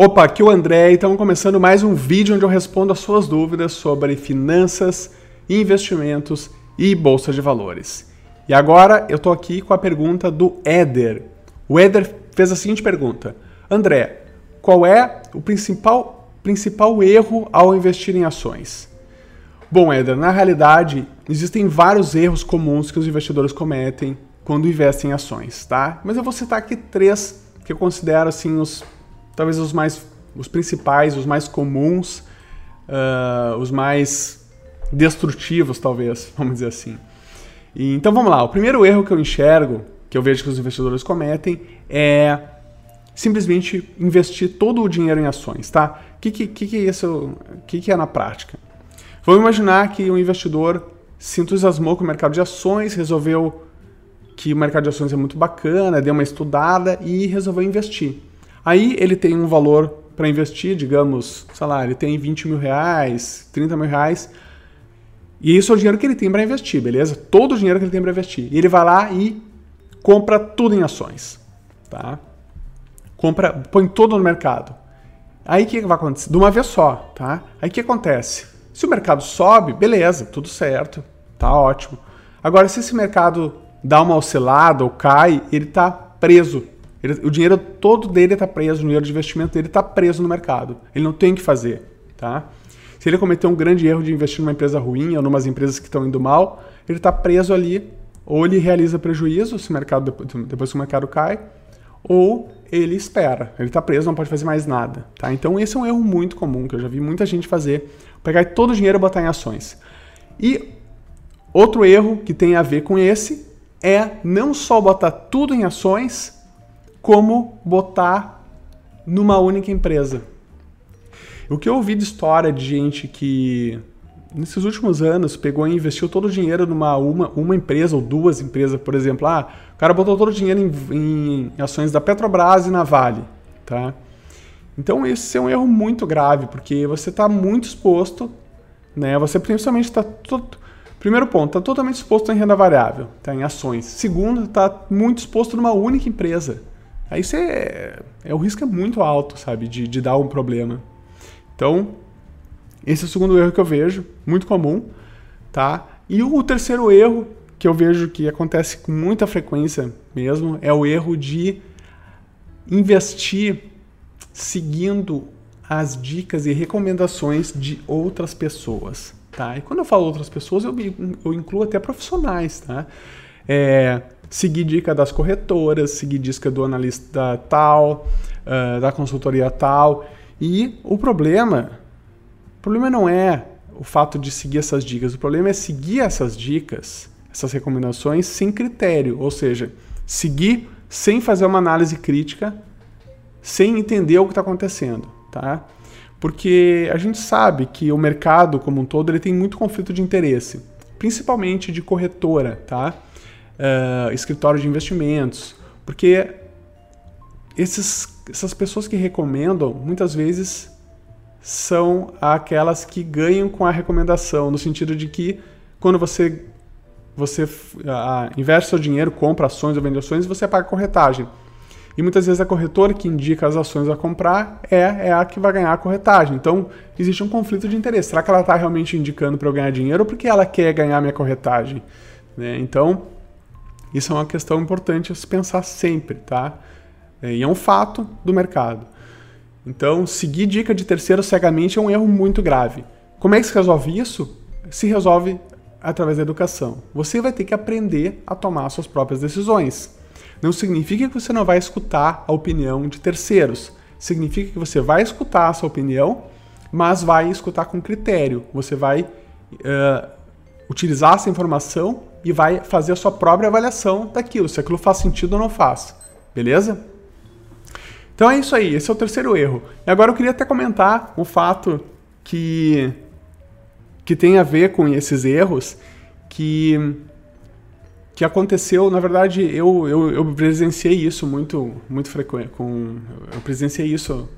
Opa, aqui é o André e estamos começando mais um vídeo onde eu respondo as suas dúvidas sobre finanças, investimentos e bolsa de valores. E agora eu estou aqui com a pergunta do Éder. O Éder fez a seguinte pergunta: André, qual é o principal, principal erro ao investir em ações? Bom, Éder, na realidade existem vários erros comuns que os investidores cometem quando investem em ações, tá? Mas eu vou citar aqui três que eu considero assim os talvez os mais os principais, os mais comuns, uh, os mais destrutivos, talvez, vamos dizer assim. E, então vamos lá. O primeiro erro que eu enxergo, que eu vejo que os investidores cometem, é simplesmente investir todo o dinheiro em ações, tá? O que, que, que, é isso? que, que é na prática? Vamos imaginar que um investidor se entusiasmou com o mercado de ações, resolveu que o mercado de ações é muito bacana, deu uma estudada e resolveu investir. Aí ele tem um valor para investir, digamos, sei lá, ele tem 20 mil reais, 30 mil reais. E isso é o dinheiro que ele tem para investir, beleza? Todo o dinheiro que ele tem para investir. E ele vai lá e compra tudo em ações, tá? Compra, põe tudo no mercado. Aí o que vai acontecer? De uma vez só, tá? Aí o que acontece? Se o mercado sobe, beleza, tudo certo, tá ótimo. Agora, se esse mercado dá uma oscilada ou cai, ele está preso ele, o dinheiro todo dele está preso, o dinheiro de investimento dele está preso no mercado. Ele não tem o que fazer, tá? Se ele cometer um grande erro de investir numa empresa ruim ou numas empresas que estão indo mal, ele está preso ali, ou ele realiza prejuízo se o mercado depois que o mercado cai, ou ele espera. Ele está preso, não pode fazer mais nada, tá? Então esse é um erro muito comum que eu já vi muita gente fazer, pegar todo o dinheiro e botar em ações. E outro erro que tem a ver com esse é não só botar tudo em ações, como botar numa única empresa. O que eu ouvi de história de gente que nesses últimos anos pegou e investiu todo o dinheiro numa uma, uma empresa ou duas empresas, por exemplo, ah, o cara botou todo o dinheiro em, em ações da Petrobras e na Vale, tá? Então esse é um erro muito grave, porque você está muito exposto, né? Você principalmente está Primeiro ponto, está totalmente exposto em renda variável, tá? em ações. Segundo, está muito exposto numa única empresa. Aí você. É, é, o risco é muito alto, sabe? De, de dar um problema. Então, esse é o segundo erro que eu vejo, muito comum, tá? E o terceiro erro que eu vejo que acontece com muita frequência mesmo é o erro de investir seguindo as dicas e recomendações de outras pessoas, tá? E quando eu falo outras pessoas, eu, eu incluo até profissionais, tá? É, seguir dica das corretoras, seguir dica do analista tal, uh, da consultoria tal. E o problema, o problema não é o fato de seguir essas dicas, o problema é seguir essas dicas, essas recomendações sem critério, ou seja, seguir sem fazer uma análise crítica, sem entender o que está acontecendo, tá? Porque a gente sabe que o mercado como um todo ele tem muito conflito de interesse, principalmente de corretora, tá? Uh, escritório de investimentos, porque esses, essas pessoas que recomendam muitas vezes são aquelas que ganham com a recomendação, no sentido de que quando você você uh, investe seu dinheiro, compra ações ou vende ações, você paga corretagem. E muitas vezes a corretora que indica as ações a comprar é, é a que vai ganhar a corretagem. Então, existe um conflito de interesse. Será que ela está realmente indicando para eu ganhar dinheiro ou porque ela quer ganhar minha corretagem? Né? Então, isso é uma questão importante a se pensar sempre, tá? É, e é um fato do mercado. Então, seguir dica de terceiro cegamente é um erro muito grave. Como é que se resolve isso? Se resolve através da educação. Você vai ter que aprender a tomar suas próprias decisões. Não significa que você não vai escutar a opinião de terceiros. Significa que você vai escutar a sua opinião, mas vai escutar com critério. Você vai uh, utilizar essa informação e vai fazer a sua própria avaliação daquilo, se aquilo faz sentido ou não faz. Beleza? Então é isso aí, esse é o terceiro erro. E agora eu queria até comentar um fato que, que tem a ver com esses erros, que, que aconteceu, na verdade, eu, eu, eu presenciei isso muito, muito frequente. Com, eu presenciei isso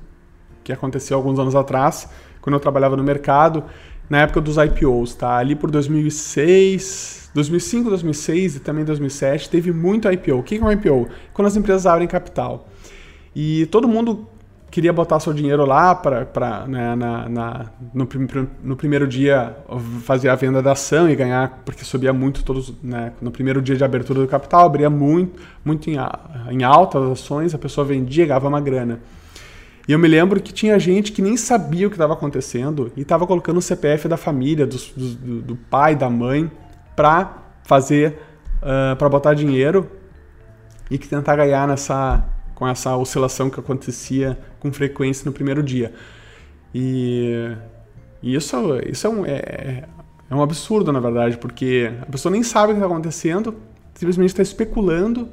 que aconteceu alguns anos atrás, quando eu trabalhava no mercado, na época dos IPOs, tá? Ali por 2006, 2005, 2006 e também 2007 teve muito IPO. O que é um IPO? Quando as empresas abrem capital. E todo mundo queria botar seu dinheiro lá para né, na, na, no, no, primeiro dia fazer a venda da ação e ganhar, porque subia muito todos, né, no primeiro dia de abertura do capital, abria muito, muito em, em alta as ações, a pessoa vendia, ganhava uma grana. E eu me lembro que tinha gente que nem sabia o que estava acontecendo e estava colocando o CPF da família, do, do, do pai, da mãe, para fazer, uh, para botar dinheiro e que tentar ganhar nessa com essa oscilação que acontecia com frequência no primeiro dia. E, e isso, isso é, um, é, é um absurdo, na verdade, porque a pessoa nem sabe o que está acontecendo, simplesmente está especulando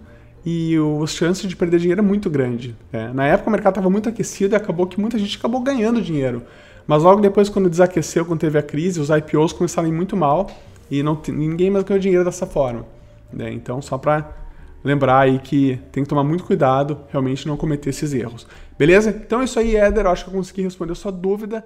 e as chances de perder dinheiro é muito grande. Né? Na época o mercado estava muito aquecido e acabou que muita gente acabou ganhando dinheiro. Mas logo depois, quando desaqueceu, quando teve a crise, os IPOs começaram a ir muito mal e não, ninguém mais ganhou dinheiro dessa forma. Né? Então, só para lembrar aí que tem que tomar muito cuidado, realmente não cometer esses erros. Beleza? Então é isso aí, Éder. Eu acho que eu consegui responder a sua dúvida.